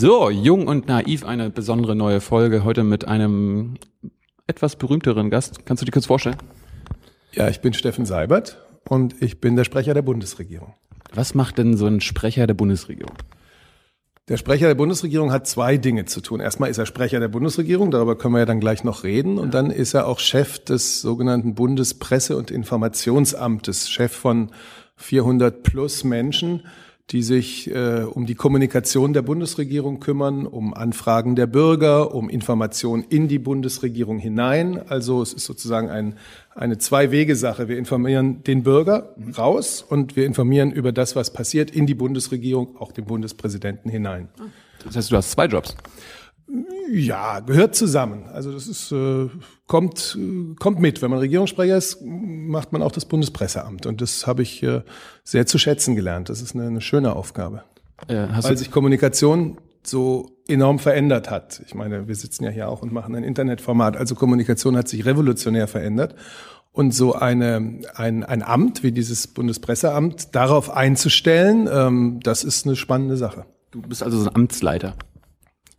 So, jung und naiv, eine besondere neue Folge. Heute mit einem etwas berühmteren Gast. Kannst du dich kurz vorstellen? Ja, ich bin Steffen Seibert und ich bin der Sprecher der Bundesregierung. Was macht denn so ein Sprecher der Bundesregierung? Der Sprecher der Bundesregierung hat zwei Dinge zu tun. Erstmal ist er Sprecher der Bundesregierung, darüber können wir ja dann gleich noch reden. Und dann ist er auch Chef des sogenannten Bundespresse- und Informationsamtes, Chef von 400 plus Menschen, die sich äh, um die Kommunikation der Bundesregierung kümmern, um Anfragen der Bürger, um Informationen in die Bundesregierung hinein. Also es ist sozusagen ein, eine Zwei-Wege-Sache. Wir informieren den Bürger raus und wir informieren über das, was passiert in die Bundesregierung, auch den Bundespräsidenten hinein. Das heißt, du hast zwei Jobs. Ja, gehört zusammen. Also das ist äh, kommt kommt mit. Wenn man Regierungssprecher ist, macht man auch das Bundespresseamt und das habe ich äh, sehr zu schätzen gelernt. Das ist eine, eine schöne Aufgabe, Äh, weil sich Kommunikation so enorm verändert hat. Ich meine, wir sitzen ja hier auch und machen ein Internetformat. Also Kommunikation hat sich revolutionär verändert. Und so eine, ein, ein Amt wie dieses Bundespresseamt darauf einzustellen, ähm, das ist eine spannende Sache. du bist also so ein Amtsleiter.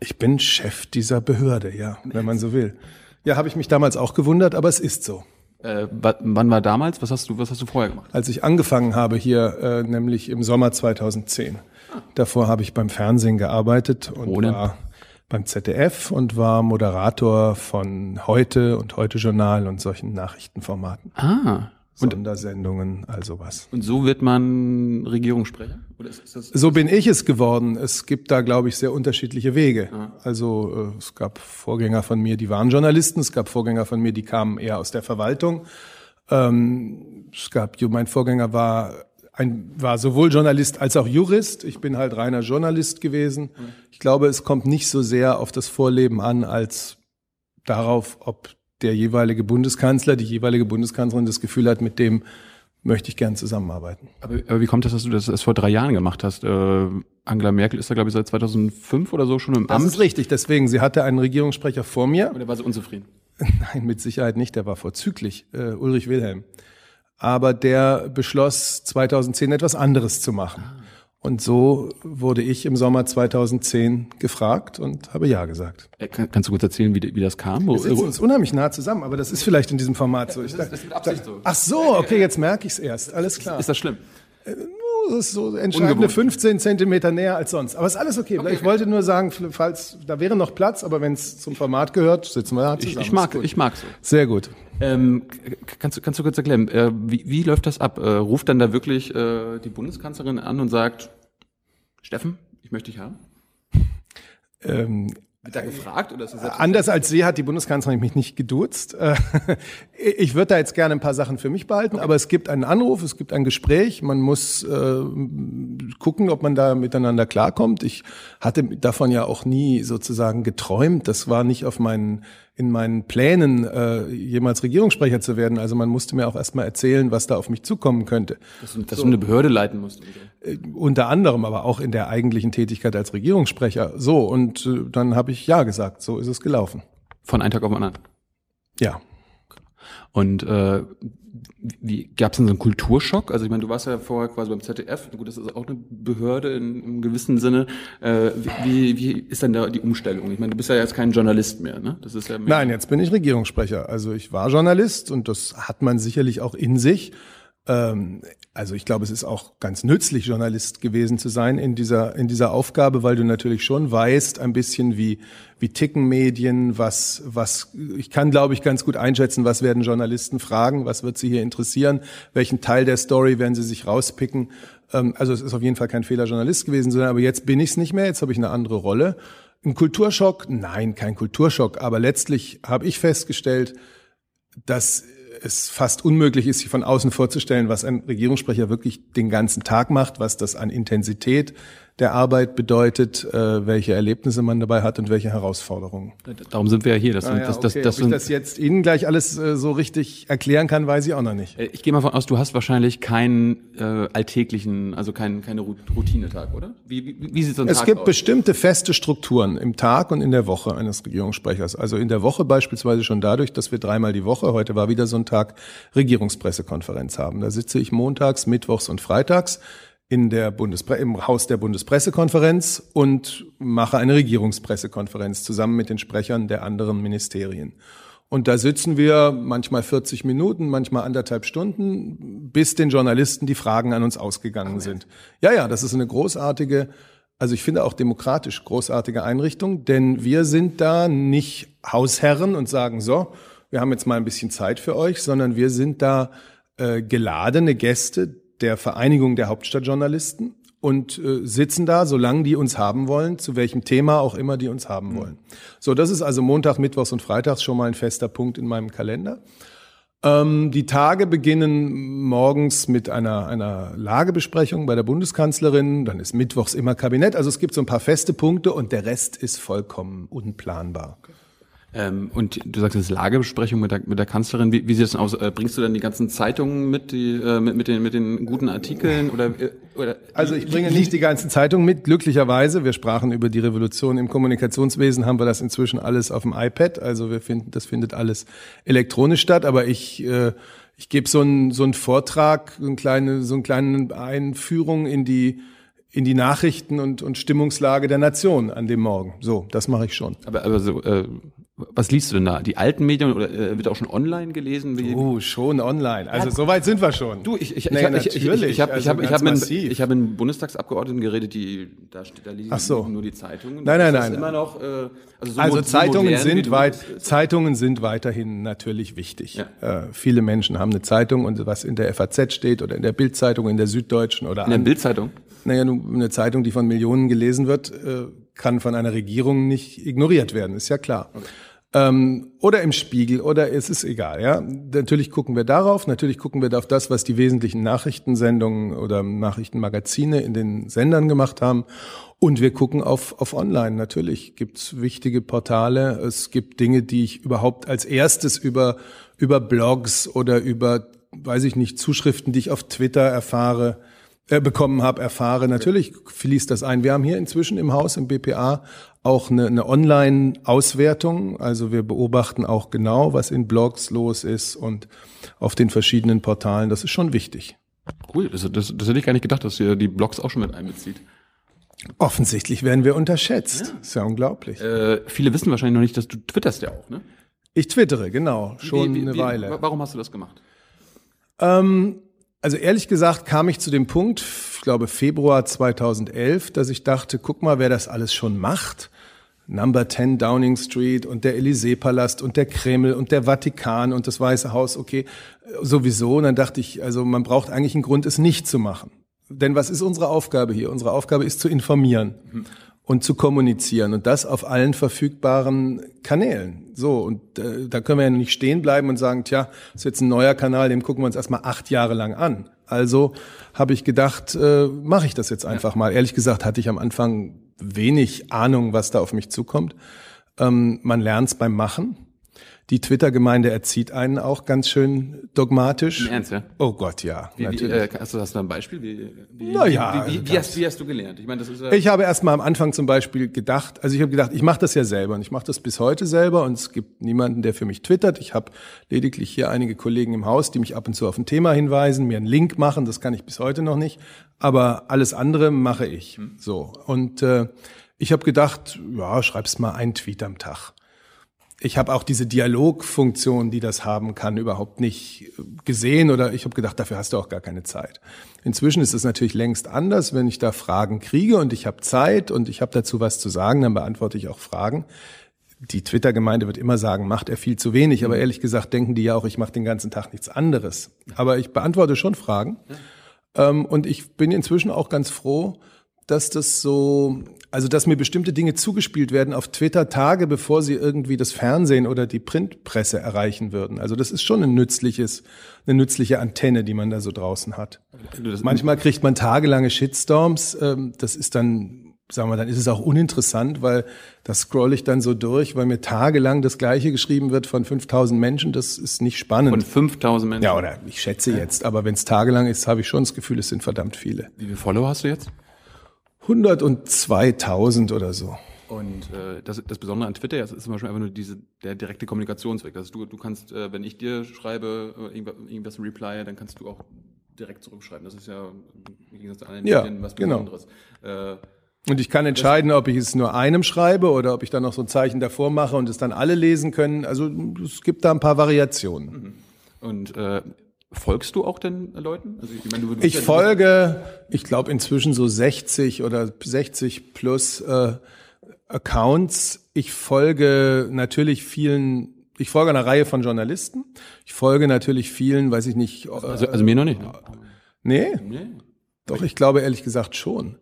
Ich bin Chef dieser Behörde, ja, wenn man so will. Ja, habe ich mich damals auch gewundert, aber es ist so. Äh, wa- wann war damals? Was hast du, was hast du vorher gemacht? Als ich angefangen habe hier, äh, nämlich im Sommer 2010. Davor habe ich beim Fernsehen gearbeitet und denn? war beim ZDF und war Moderator von Heute und Heute Journal und solchen Nachrichtenformaten. Ah. Sondersendungen, also was. und so wird man Regierungssprecher? Oder ist, ist das So bin ich es geworden. Es gibt da, glaube ich, sehr unterschiedliche Wege. Also äh, es gab Vorgänger von mir, die waren Journalisten. Es gab Vorgänger von mir, die kamen eher aus der Verwaltung. Ähm, es gab, mein Vorgänger war ein, war sowohl Journalist als auch Jurist. Ich bin halt reiner Journalist gewesen. Ich glaube, es kommt nicht so sehr auf das Vorleben an, als darauf, ob der jeweilige Bundeskanzler, die jeweilige Bundeskanzlerin das Gefühl hat, mit dem möchte ich gern zusammenarbeiten. aber, aber wie kommt das, dass du das erst vor drei Jahren gemacht hast? Äh, Angela Merkel ist da, glaube ich, seit 2005 oder so schon im Das Amt. ist richtig. Deswegen, sie hatte einen Regierungssprecher vor mir. Oder war sie unzufrieden? Nein, mit Sicherheit nicht. Der war vorzüglich, äh, Ulrich Wilhelm. Aber der beschloss 2010 etwas anderes zu machen. Und so wurde ich im Sommer 2010 gefragt und habe Ja gesagt. Äh, kann, kannst du kurz erzählen, wie, wie das kam? Wir sitzen uns unheimlich nah zusammen, aber das ist vielleicht in diesem Format so. Ich das ist- das ist mit Absicht so. Ach so, okay, jetzt merke ich es erst. Alles klar. ist das schlimm? Das ist so entscheidende Ungewohnt. 15 Zentimeter näher als sonst. Aber ist alles okay. Ich wollte nur sagen, falls, da wäre noch Platz, aber wenn es zum Format gehört, sitzen wir da Ich, zusammen. ich mag, Ist gut. ich mag so. Sehr gut. Ähm, kannst, du, kannst du kurz erklären, äh, wie, wie läuft das ab? Äh, ruft dann da wirklich äh, die Bundeskanzlerin an und sagt, Steffen, ich möchte dich haben? Ähm, Wird da gefragt oder ist das Anders als Sie hat die Bundeskanzlerin mich nicht geduzt. Äh, Ich würde da jetzt gerne ein paar Sachen für mich behalten, aber es gibt einen Anruf, es gibt ein Gespräch. Man muss äh, gucken, ob man da miteinander klarkommt. Ich hatte davon ja auch nie sozusagen geträumt. Das war nicht auf meinen in meinen Plänen, äh, jemals Regierungssprecher zu werden. Also man musste mir auch erstmal erzählen, was da auf mich zukommen könnte. dass, du- dass du eine Behörde leiten musst? So. Äh, unter anderem, aber auch in der eigentlichen Tätigkeit als Regierungssprecher. So, und äh, dann habe ich Ja gesagt. So ist es gelaufen. Von einem Tag auf den anderen. Ja. Und äh, wie gab es denn so einen Kulturschock? Also ich meine, du warst ja vorher quasi beim ZDF, gut, das ist auch eine Behörde in, im gewissen Sinne. Äh, wie, wie ist denn da die Umstellung? Ich meine, du bist ja jetzt kein Journalist mehr, ne? Das ist ja mehr Nein, jetzt bin ich Regierungssprecher. Also ich war Journalist und das hat man sicherlich auch in sich. Ähm, also ich glaube, es ist auch ganz nützlich, Journalist gewesen zu sein in dieser, in dieser Aufgabe, weil du natürlich schon weißt, ein bisschen wie, wie ticken Medien, was, was, ich kann, glaube ich, ganz gut einschätzen, was werden Journalisten fragen, was wird sie hier interessieren, welchen Teil der Story werden sie sich rauspicken. Ähm, also es ist auf jeden Fall kein Fehler, Journalist gewesen zu sein, aber jetzt bin ich es nicht mehr, jetzt habe ich eine andere Rolle. Ein Kulturschock? Nein, kein Kulturschock, aber letztlich habe ich festgestellt, dass es fast unmöglich ist, sich von außen vorzustellen, was ein Regierungssprecher wirklich den ganzen Tag macht, was das an Intensität der Arbeit bedeutet, äh, welche Erlebnisse man dabei hat und welche Herausforderungen. Darum sind wir ja hier. Das, Ah, sind- ja, das, das, okay. das Ob ich das jetzt Ihnen gleich alles äh, so richtig erklären kann, weiß ich auch noch nicht. Äh, Ich gehe mal von aus, du hast wahrscheinlich keinen äh, alltäglichen, also keinen keine Routinetag, oder? Wie, wie, wie sieht so ein Es Tag gibt aus? bestimmte feste Strukturen im Tag und in der Woche eines Regierungssprechers. Also in der Woche beispielsweise schon dadurch, dass wir dreimal die Woche, heute war wieder so ein Tag, Regierungspressekonferenz haben. Da sitze ich montags, mittwochs und freitags in der Bundespre im Haus der Bundespressekonferenz und mache eine Regierungspressekonferenz zusammen mit den Sprechern der anderen Ministerien. Und da sitzen wir manchmal 40 Minuten, manchmal anderthalb Stunden, bis den Journalisten die Fragen an uns ausgegangen sind. Ja, ja, das ist eine großartige, also ich finde auch demokratisch großartige Einrichtung, denn wir sind da nicht Hausherren und sagen so, wir haben jetzt mal ein bisschen Zeit für euch, sondern wir sind da äh, geladene Gäste der Vereinigung der Hauptstadtjournalisten und äh, sitzen da, solange die uns haben wollen, zu welchem Thema auch immer die uns haben wollen. So, das ist also Montag, Mittwochs und Freitags schon mal ein fester Punkt in meinem Kalender. Ähm, die Tage beginnen morgens mit einer, einer Lagebesprechung bei der Bundeskanzlerin, dann ist Mittwochs immer Kabinett. Also es gibt so ein paar feste Punkte und der Rest ist vollkommen unplanbar. Okay. Ähm, und du sagst jetzt Lagebesprechung mit der, mit der Kanzlerin. Wie, wie sieht das denn aus? Äh, bringst du dann die ganzen Zeitungen mit, die, äh, mit, mit, den, mit den guten Artikeln? Oder, äh, oder also ich bringe nicht die ganzen Zeitungen mit, glücklicherweise. Wir sprachen über die Revolution im Kommunikationswesen, haben wir das inzwischen alles auf dem iPad. Also wir finden, das findet alles elektronisch statt. Aber ich, äh, ich gebe so einen so einen Vortrag, so eine kleine, so eine kleine Einführung in die in die Nachrichten und, und Stimmungslage der Nation an dem Morgen. So, das mache ich schon. Aber, aber so, äh, was liest du denn da? Die alten Medien oder äh, wird auch schon online gelesen? Oh, schon online. Also ja, so weit sind wir schon. Du, ich, ich, naja, ich, ich, ich, ich habe also ich hab, ich hab mit, ich hab mit Bundestagsabgeordneten geredet, die da, da lesen so. nur die Zeitungen. Nein, nein, nein. Immer noch, äh, also, so also Zeitungen modern, sind weit, Zeitungen sind weiterhin natürlich wichtig. Ja. Äh, viele Menschen haben eine Zeitung und was in der FAZ steht oder in der Bildzeitung, in der Süddeutschen oder in der Bildzeitung. Naja, eine Zeitung, die von Millionen gelesen wird, äh, kann von einer Regierung nicht ignoriert werden, ist ja klar. Okay. Ähm, oder im Spiegel oder es ist egal. Ja, natürlich gucken wir darauf. Natürlich gucken wir auf das, was die wesentlichen Nachrichtensendungen oder Nachrichtenmagazine in den Sendern gemacht haben. Und wir gucken auf, auf Online. Natürlich gibt's wichtige Portale. Es gibt Dinge, die ich überhaupt als erstes über, über Blogs oder über, weiß ich nicht, Zuschriften, die ich auf Twitter erfahre, bekommen habe, erfahre. Natürlich fließt das ein. Wir haben hier inzwischen im Haus, im BPA, auch eine, eine Online-Auswertung. Also wir beobachten auch genau, was in Blogs los ist und auf den verschiedenen Portalen. Das ist schon wichtig. Cool, das, das, das hätte ich gar nicht gedacht, dass ihr die Blogs auch schon mit einbezieht. Offensichtlich werden wir unterschätzt. Ja. Ist ja unglaublich. Äh, viele wissen wahrscheinlich noch nicht, dass du twitterst ja auch, ne? Ich twittere, genau, schon wie, wie, eine wie, Weile. Warum hast du das gemacht? Ähm, also ehrlich gesagt kam ich zu dem Punkt, ich glaube Februar 2011, dass ich dachte, guck mal, wer das alles schon macht. Number 10 Downing Street und der Élysée-Palast und der Kreml und der Vatikan und das Weiße Haus, okay, sowieso. Und dann dachte ich, also man braucht eigentlich einen Grund, es nicht zu machen. Denn was ist unsere Aufgabe hier? Unsere Aufgabe ist zu informieren und zu kommunizieren und das auf allen verfügbaren Kanälen. So, und äh, da können wir ja nicht stehen bleiben und sagen, tja, das ist jetzt ein neuer Kanal, dem gucken wir uns erstmal acht Jahre lang an. Also habe ich gedacht, äh, mache ich das jetzt einfach mal. Ehrlich gesagt hatte ich am Anfang wenig Ahnung, was da auf mich zukommt. Ähm, man lernt es beim Machen. Die Twitter-Gemeinde erzieht einen auch ganz schön dogmatisch. Im Ernst, ja? Oh Gott, ja. Wie, wie, äh, hast, du, hast du ein Beispiel? Wie, wie, naja, wie, wie, wie, hast, wie hast du gelernt? Ich, meine, das ist, äh ich habe erst mal am Anfang zum Beispiel gedacht, also ich habe gedacht, ich mache das ja selber und ich mache das bis heute selber und es gibt niemanden, der für mich twittert. Ich habe lediglich hier einige Kollegen im Haus, die mich ab und zu auf ein Thema hinweisen, mir einen Link machen, das kann ich bis heute noch nicht, aber alles andere mache ich. Hm. So und äh, ich habe gedacht, ja, schreibst mal einen Tweet am Tag ich habe auch diese Dialogfunktion, die das haben kann, überhaupt nicht gesehen oder ich habe gedacht, dafür hast du auch gar keine Zeit. Inzwischen ist es natürlich längst anders, wenn ich da Fragen kriege und ich habe Zeit und ich habe dazu was zu sagen, dann beantworte ich auch Fragen. Die Twitter-Gemeinde wird immer sagen, macht er viel zu wenig, aber ehrlich gesagt denken die ja auch, ich mache den ganzen Tag nichts anderes. Aber ich beantworte schon Fragen. Ähm, und ich bin inzwischen auch ganz froh, dass das so also, dass mir bestimmte Dinge zugespielt werden auf Twitter Tage, bevor sie irgendwie das Fernsehen oder die Printpresse erreichen würden. Also, das ist schon ein nützliches, eine nützliche Antenne, die man da so draußen hat. Manchmal kriegt man tagelange Shitstorms. Ähm, das ist dann, sagen wir, dann ist es auch uninteressant, weil das scroll ich dann so durch, weil mir tagelang das Gleiche geschrieben wird von 5000 Menschen. Das ist nicht spannend. Von 5000 Menschen? Ja, oder ich schätze jetzt. Aber wenn es tagelang ist, habe ich schon das Gefühl, es sind verdammt viele. Wie viele Follower hast du jetzt? 102.000 oder so. Und äh, das, das Besondere an Twitter ist, ist zum Beispiel einfach nur diese, der direkte Kommunikationsweg. Also du, du kannst, äh, wenn ich dir schreibe, äh, irgendwas, irgendwas reply, dann kannst du auch direkt zurückschreiben. Das ist ja im Gegensatz zu anderen Ja, Medien was genau. Besonderes. Äh, Und ich kann entscheiden, ob ich es nur einem schreibe oder ob ich dann noch so ein Zeichen davor mache und es dann alle lesen können. Also es gibt da ein paar Variationen. und äh, folgst du auch den Leuten? Also ich, meine, Ich folge, ich glaube inzwischen so 60 oder 60 plus äh, Accounts. Ich folge natürlich vielen, ich folge einer Reihe von Journalisten. Ich folge natürlich vielen, weiß ich nicht. Äh, Also, also mir noch nicht. nee, Nee, doch, ich glaube ehrlich gesagt schon.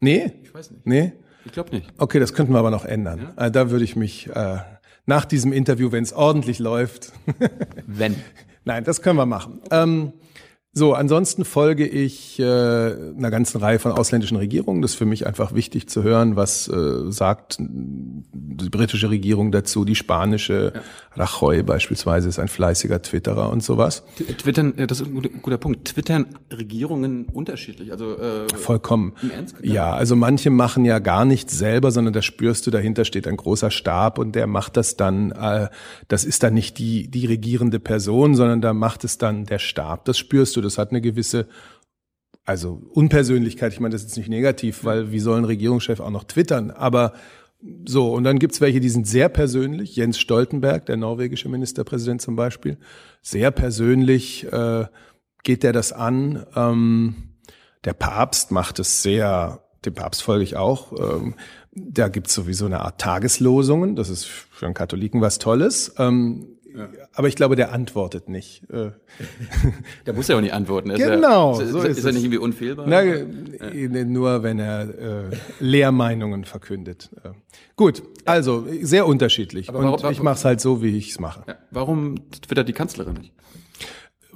Nee, ich weiß nicht. nee. Ich glaube nicht. Okay, das könnten wir aber noch ändern. Äh, Da würde ich mich äh, nach diesem Interview, wenn es ordentlich läuft, Wenn. Nein, das können wir machen. Ähm, so, ansonsten folge ich äh, einer ganzen Reihe von ausländischen Regierungen. Das ist für mich einfach wichtig zu hören, was äh, sagt die britische Regierung dazu, die spanische. Rajoy beispielsweise ist ein fleißiger Twitterer und sowas. Twittern, das ist ein guter, guter Punkt. Twittern Regierungen unterschiedlich. Also äh, Vollkommen. Im Ernst? Ja, also manche machen ja gar nichts selber, sondern da spürst du, dahinter steht ein großer Stab und der macht das dann, äh, das ist dann nicht die, die regierende Person, sondern da macht es dann der Stab. Das spürst du, das hat eine gewisse, also Unpersönlichkeit, ich meine, das ist jetzt nicht negativ, weil wie soll ein Regierungschef auch noch twittern, aber so, und dann gibt's welche, die sind sehr persönlich. Jens Stoltenberg, der norwegische Ministerpräsident zum Beispiel, sehr persönlich äh, geht der das an. Ähm, der Papst macht es sehr, dem Papst folge ich auch. Ähm, da gibt's sowieso eine Art Tageslosungen. Das ist für einen Katholiken was Tolles. Ähm, Aber ich glaube, der antwortet nicht. Äh, der muss ja auch nicht antworten. Er Genau, Ist ja, ist, so ist, ist er nicht irgendwie unfehlbar? Na, äh, nur wenn er äh, Lehrmeinungen verkündet. Äh, gut, also sehr unterschiedlich. Aber Und warum- ich mache es halt so, wie ich es mache. Ja. Warum twittert die Kanzlerin nicht?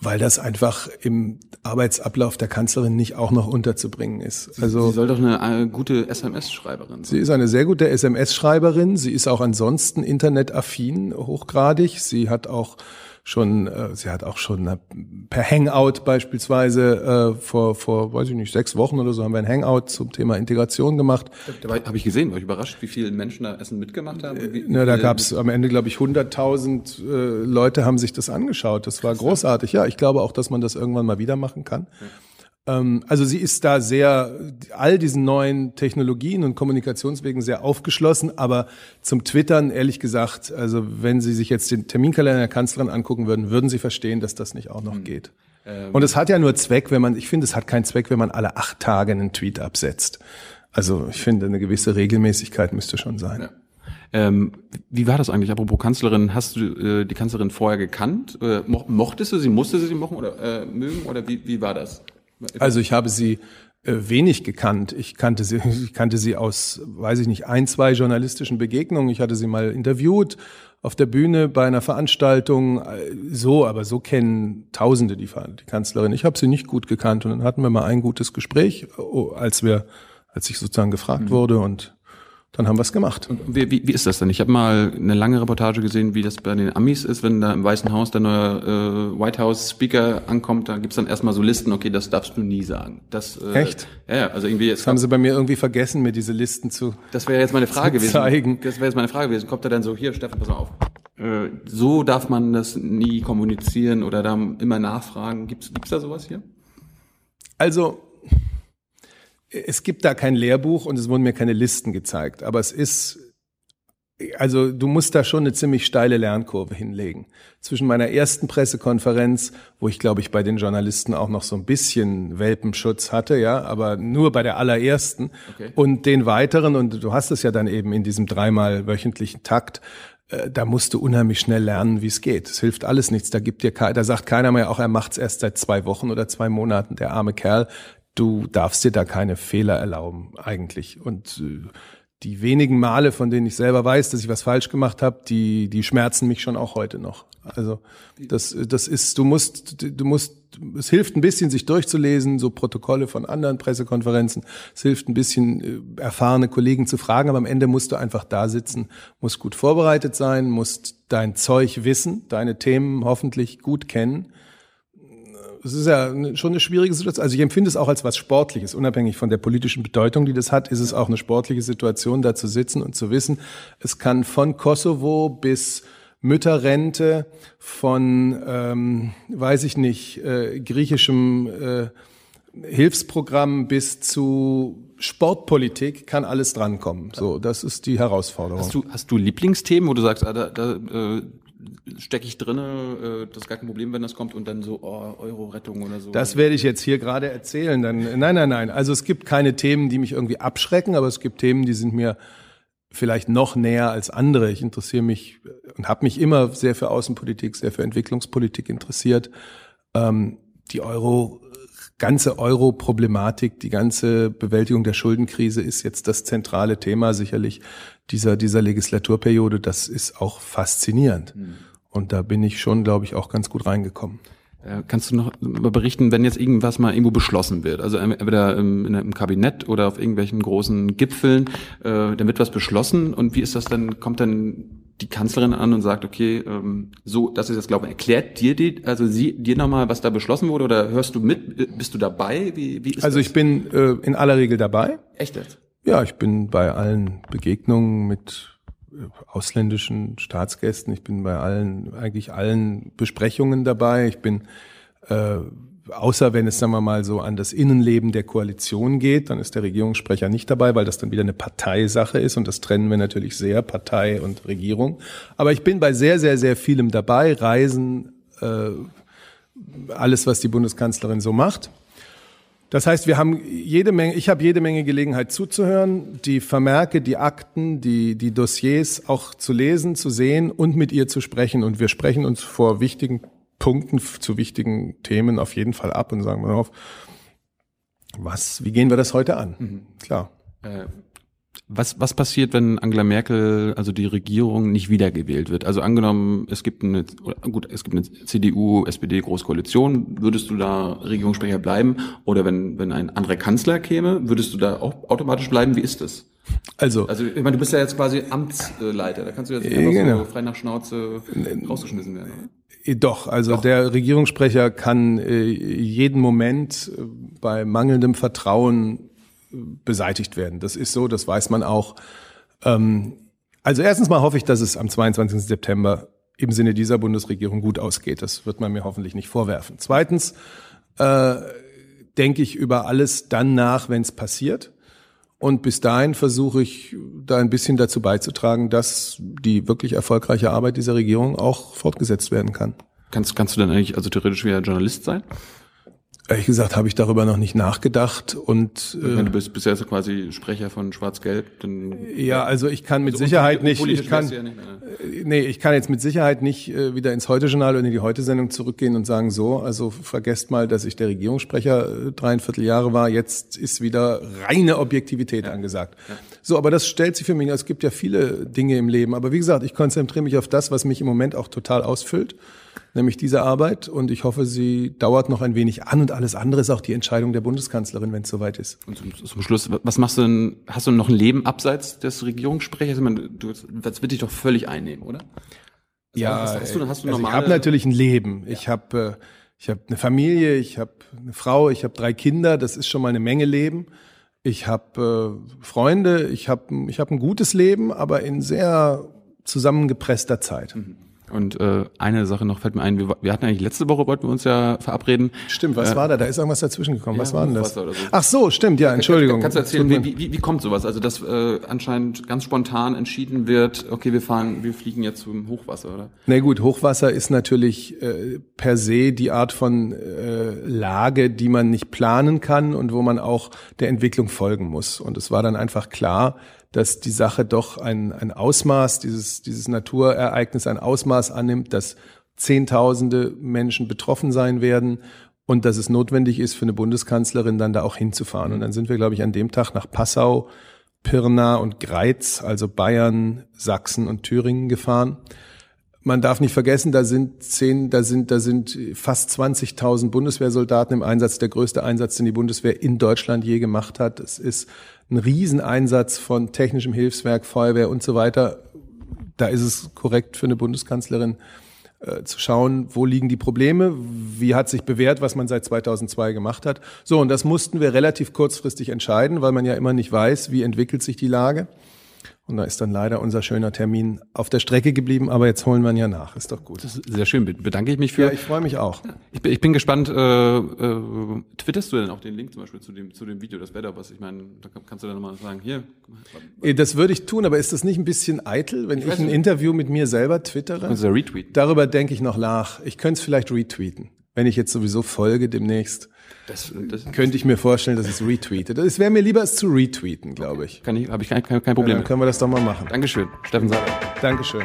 Weil das einfach im Arbeitsablauf der Kanzlerin nicht auch noch unterzubringen ist. Also Sie soll doch eine äh, gute SMS-Schreiberin sein. Sie ist eine sehr gute SMS-Schreiberin. Sie ist auch ansonsten internetaffin hochgradig. Sie hat auch schon, äh, sie hat auch schon äh, per Hangout beispielsweise äh, vor, vor, weiß ich nicht, sechs Wochen oder so haben wir ein Hangout zum Thema Integration gemacht. Dabei habe ich gesehen, war ich überrascht, wie viele Menschen da Essen mitgemacht haben. Wie, Na, da gab es am Ende, glaube ich, 100.000 äh, Leute haben sich das angeschaut. Das war großartig. Ja, ich glaube auch, dass man das irgendwann mal wieder machen kann. Ähm, also sie ist da sehr, all diesen neuen Technologien und Kommunikationswegen sehr aufgeschlossen, aber zum Twittern, ehrlich gesagt, also wenn Sie sich jetzt den Terminkalender der Kanzlerin angucken würden, würden Sie verstehen, dass das nicht auch noch geht. Und es hat ja nur Zweck, wenn man, ich finde, es hat keinen Zweck, wenn man alle acht Tage einen Tweet absetzt. Also ich finde, eine gewisse Regelmäßigkeit müsste schon sein. Ja. Ähm, wie war das eigentlich? Apropos Kanzlerin, hast du äh, die Kanzlerin vorher gekannt? Äh, mo mochtest du sie? Musste sie sie mochen oder äh, mögen? Oder wie, wie war das? Also ich habe sie äh, wenig gekannt. Ich kannte sie, ich kannte sie aus, weiß ich nicht, ein, zwei journalistischen Begegnungen. Ich hatte sie mal interviewt auf der Bühne bei einer Veranstaltung. Äh, So, aber so kennen Tausende die, die Kanzlerin. Ich habe sie nicht gut gekannt und dann hatten wir mal ein gutes Gespräch, oh, als wir, als ich sozusagen gefragt wurde und dann haben wir es gemacht. Wie, wie, wie ist das denn? Ich habe mal eine lange Reportage gesehen, wie das bei den Amis ist, wenn da im Weißen Haus der neue äh, White House Speaker ankommt, da gibt's dann erstmal so Listen, okay, das darfst du nie sagen. Das, äh, Echt? Ja, also irgendwie jetzt Das haben sie bei mir irgendwie vergessen, mir diese Listen zu. Das wäre jetzt meine Frage gewesen. zeigen. Das wäre jetzt meine Frage gewesen. Kommt er dann so, hier, Steffen, pass auf. Äh, so darf man das nie kommunizieren oder da immer nachfragen. Gibt's, gibt's da sowas hier? Also, es gibt da kein Lehrbuch und es wurden mir keine Listen gezeigt, aber es ist, also du musst da schon eine ziemlich steile Lernkurve hinlegen. Zwischen meiner ersten Pressekonferenz, wo ich glaube ich bei den Journalisten auch noch so ein bisschen Welpenschutz hatte, ja, aber nur bei der allerersten Okay. und den weiteren und du hast es ja dann eben in diesem dreimal wöchentlichen Takt, äh, da musst du unheimlich schnell lernen, wie es geht. Es hilft alles nichts. Da gibt dir, da sagt keiner mehr, auch er macht es erst seit zwei Wochen oder zwei Monaten, der arme Kerl. Du darfst dir da keine Fehler erlauben, eigentlich. Und äh, die wenigen Male, von denen ich selber weiß, dass ich was falsch gemacht habe, die, die schmerzen mich schon auch heute noch. Also das, das ist, du musst, du musst, es hilft ein bisschen, sich durchzulesen, so Protokolle von anderen Pressekonferenzen. Es hilft ein bisschen, äh, erfahrene Kollegen zu fragen, aber am Ende musst du einfach da sitzen, musst gut vorbereitet sein, musst dein Zeug wissen, deine Themen hoffentlich gut kennen es ist ja schon eine schwierige Situation. Also ich empfinde es auch als was Sportliches, unabhängig von der politischen Bedeutung, die das hat, ist es auch eine sportliche Situation, da zu sitzen und zu wissen, es kann von Kosovo bis Mütterrente, von, ähm, weiß ich nicht, äh, griechischem äh, Hilfsprogramm bis zu Sportpolitik kann alles drankommen. So, das ist die Herausforderung. Hast du, hast du Lieblingsthemen, wo du sagst, ah, da, da äh, stecke ich drinne, äh, das ist gar kein Problem, wenn das kommt und dann so oh, Euro-Rettung oder so. Das werde ich jetzt hier gerade erzählen. Dann, nein, nein, nein. Also es gibt keine Themen, die mich irgendwie abschrecken, aber es gibt Themen, die sind mir vielleicht noch näher als andere. Ich interessiere mich und habe mich immer sehr für Außenpolitik, sehr für Entwicklungspolitik interessiert. Ähm, die Euro ganze Euro-Problematik, die ganze Bewältigung der Schuldenkrise ist jetzt das zentrale Thema sicherlich dieser, dieser Legislaturperiode. Das ist auch faszinierend. Mhm. Und da bin ich schon, glaube ich, auch ganz gut reingekommen. Äh, kannst du noch berichten, wenn jetzt irgendwas mal irgendwo beschlossen wird, also entweder im, im Kabinett oder auf irgendwelchen großen Gipfeln, äh, dann wird was beschlossen und wie ist das dann, kommt dann die Kanzlerin an und sagt, okay, ähm, so, das ist jetzt glaube ich, erklärt dir die, also sie dir nochmal, was da beschlossen wurde oder hörst du mit, bist du dabei? Wie, wie ist also das? ich bin äh, in aller Regel dabei. Echt jetzt? Ja, ich bin bei allen Begegnungen mit äh, ausländischen Staatsgästen. Ich bin bei allen, eigentlich allen Besprechungen dabei. Ich bin äh, außer wenn es, sagen wir mal, so an das Innenleben der Koalition geht, dann ist der Regierungssprecher nicht dabei, weil das dann wieder eine Parteisache ist und das trennen wir natürlich sehr, Partei und Regierung. Aber ich bin bei sehr, sehr, sehr vielem dabei, Reisen, äh, alles, was die Bundeskanzlerin so macht. Das heißt, wir haben jede Menge, ich habe jede Menge Gelegenheit zuzuhören, die Vermerke, die Akten, die, die Dossiers auch zu lesen, zu sehen und mit ihr zu sprechen. Und wir sprechen uns vor wichtigen Punkten zu wichtigen Themen auf jeden Fall ab und sagen wir auf, was, wie gehen wir das heute an? Mhm. Klar. Äh, was, was passiert, wenn Angela Merkel, also die Regierung, nicht wiedergewählt wird? Also angenommen, es gibt eine, gut, es gibt eine CDU, SPD Großkoalition, würdest du da Regierungssprecher bleiben? Oder wenn, wenn ein anderer Kanzler käme, würdest du da auch automatisch bleiben? Wie ist das? Also, also ich meine, du bist ja jetzt quasi Amtsleiter, da kannst du jetzt nicht einfach genau. so frei nach Schnauze rausgeschmissen werden. Oder? Äh, doch, also Doch. der Regierungssprecher kann äh, jeden Moment äh, bei mangelndem Vertrauen beseitigt werden. Das ist so, das weiß man auch. Ähm, also erstens mal hoffe ich, dass es am 22. September im Sinne dieser Bundesregierung gut ausgeht. Das wird man mir hoffentlich nicht vorwerfen. Zweitens äh, denke ich über alles dann nach, wenn es passiert. Und bis dahin versuche ich da ein bisschen dazu beizutragen, dass die wirklich erfolgreiche Arbeit dieser Regierung auch fortgesetzt werden kann. Kannst, kannst du dann eigentlich also theoretisch wieder Journalist sein? Ehrlich gesagt habe ich darüber noch nicht nachgedacht und äh, du bist bisher so quasi Sprecher von Schwarz-Gelb. Ja, also ich kann mit also Sicherheit nicht. Ich kann, ja nicht äh, nee, ich kann jetzt mit Sicherheit nicht äh, wieder ins Heute-Journal und in die Heute-Sendung zurückgehen und sagen so. Also vergesst mal, dass ich der Regierungssprecher äh, dreieinviertel Jahre war. Jetzt ist wieder reine Objektivität ja. angesagt. Ja. So, aber das stellt sich für mich. Es gibt ja viele Dinge im Leben, aber wie gesagt, ich konzentriere mich auf das, was mich im Moment auch total ausfüllt nämlich diese Arbeit. Und ich hoffe, sie dauert noch ein wenig an und alles andere ist auch die Entscheidung der Bundeskanzlerin, wenn es soweit ist. Und zum, zum, Schluss, was machst du denn? Hast du noch ein Leben abseits des Regierungssprechers? Ich meine, du, das wird dich doch völlig einnehmen, oder? Also ja, hast, hast du, hast du also ich habe natürlich ein Leben. Ja. Ich habe äh, ich hab eine Familie, ich habe eine Frau, ich habe drei Kinder. Das ist schon mal eine Menge Leben. Ich habe äh, Freunde, ich habe ich hab ein gutes Leben, aber in sehr zusammengepresster Zeit. Mhm. Und äh, eine Sache noch fällt mir ein, wir, wir hatten eigentlich letzte Woche, wollten wir uns ja verabreden. Stimmt, was äh, war da? Da ist irgendwas dazwischen gekommen. Ja, was war denn das? So. Ach so, stimmt, ja, Entschuldigung. Kannst du erzählen, wie, wie, wie kommt sowas? Also, dass äh, anscheinend ganz spontan entschieden wird, okay, wir fahren, wir fliegen jetzt zum Hochwasser, oder? Na gut, Hochwasser ist natürlich äh, per se die Art von äh, Lage, die man nicht planen kann und wo man auch der Entwicklung folgen muss. Und es war dann einfach klar, dass die Sache doch ein, ein Ausmaß, dieses, dieses Naturereignis ein Ausmaß annimmt, dass Zehntausende Menschen betroffen sein werden und dass es notwendig ist für eine Bundeskanzlerin dann da auch hinzufahren. Und dann sind wir, glaube ich, an dem Tag nach Passau, Pirna und Greiz, also Bayern, Sachsen und Thüringen gefahren. Man darf nicht vergessen, da sind zehn, da sind, da sind fast 20.000 Bundeswehrsoldaten im Einsatz, der größte Einsatz, den die Bundeswehr in Deutschland je gemacht hat. Es ist ein Rieseneinsatz von technischem Hilfswerk, Feuerwehr und so weiter. Da ist es korrekt für eine Bundeskanzlerin äh, zu schauen, wo liegen die Probleme, wie hat sich bewährt, was man seit 2002 gemacht hat. So, und das mussten wir relativ kurzfristig entscheiden, weil man ja immer nicht weiß, wie entwickelt sich die Lage. Und da ist dann leider unser schöner Termin auf der Strecke geblieben, aber jetzt holen wir ihn ja nach. Ist doch gut. Das ist sehr schön. Bedanke ich mich für. Ja, ich freue mich auch. Ich bin, ich bin gespannt. Äh, äh, twitterst du denn auch den Link zum Beispiel zu dem, zu dem Video? Das wäre doch was. Ich meine, da kannst du dann nochmal sagen, hier. Eh, Das würde ich tun, aber ist das nicht ein bisschen eitel, wenn ich, weiß ein. Interview mit mir selber twittere? Ja retweeten. Darüber denke ich noch nach. Ich könnte es vielleicht retweeten. Wenn ich jetzt sowieso folge demnächst, Das, das könnte ich mir vorstellen, dass es retweete. Es wäre mir lieber, es zu retweeten, glaube ich. kann ich, habe ich kein, kein, kein Ja, Problem. dann können wir das doch mal machen. Dankeschön, Steffen Saber. Dankeschön.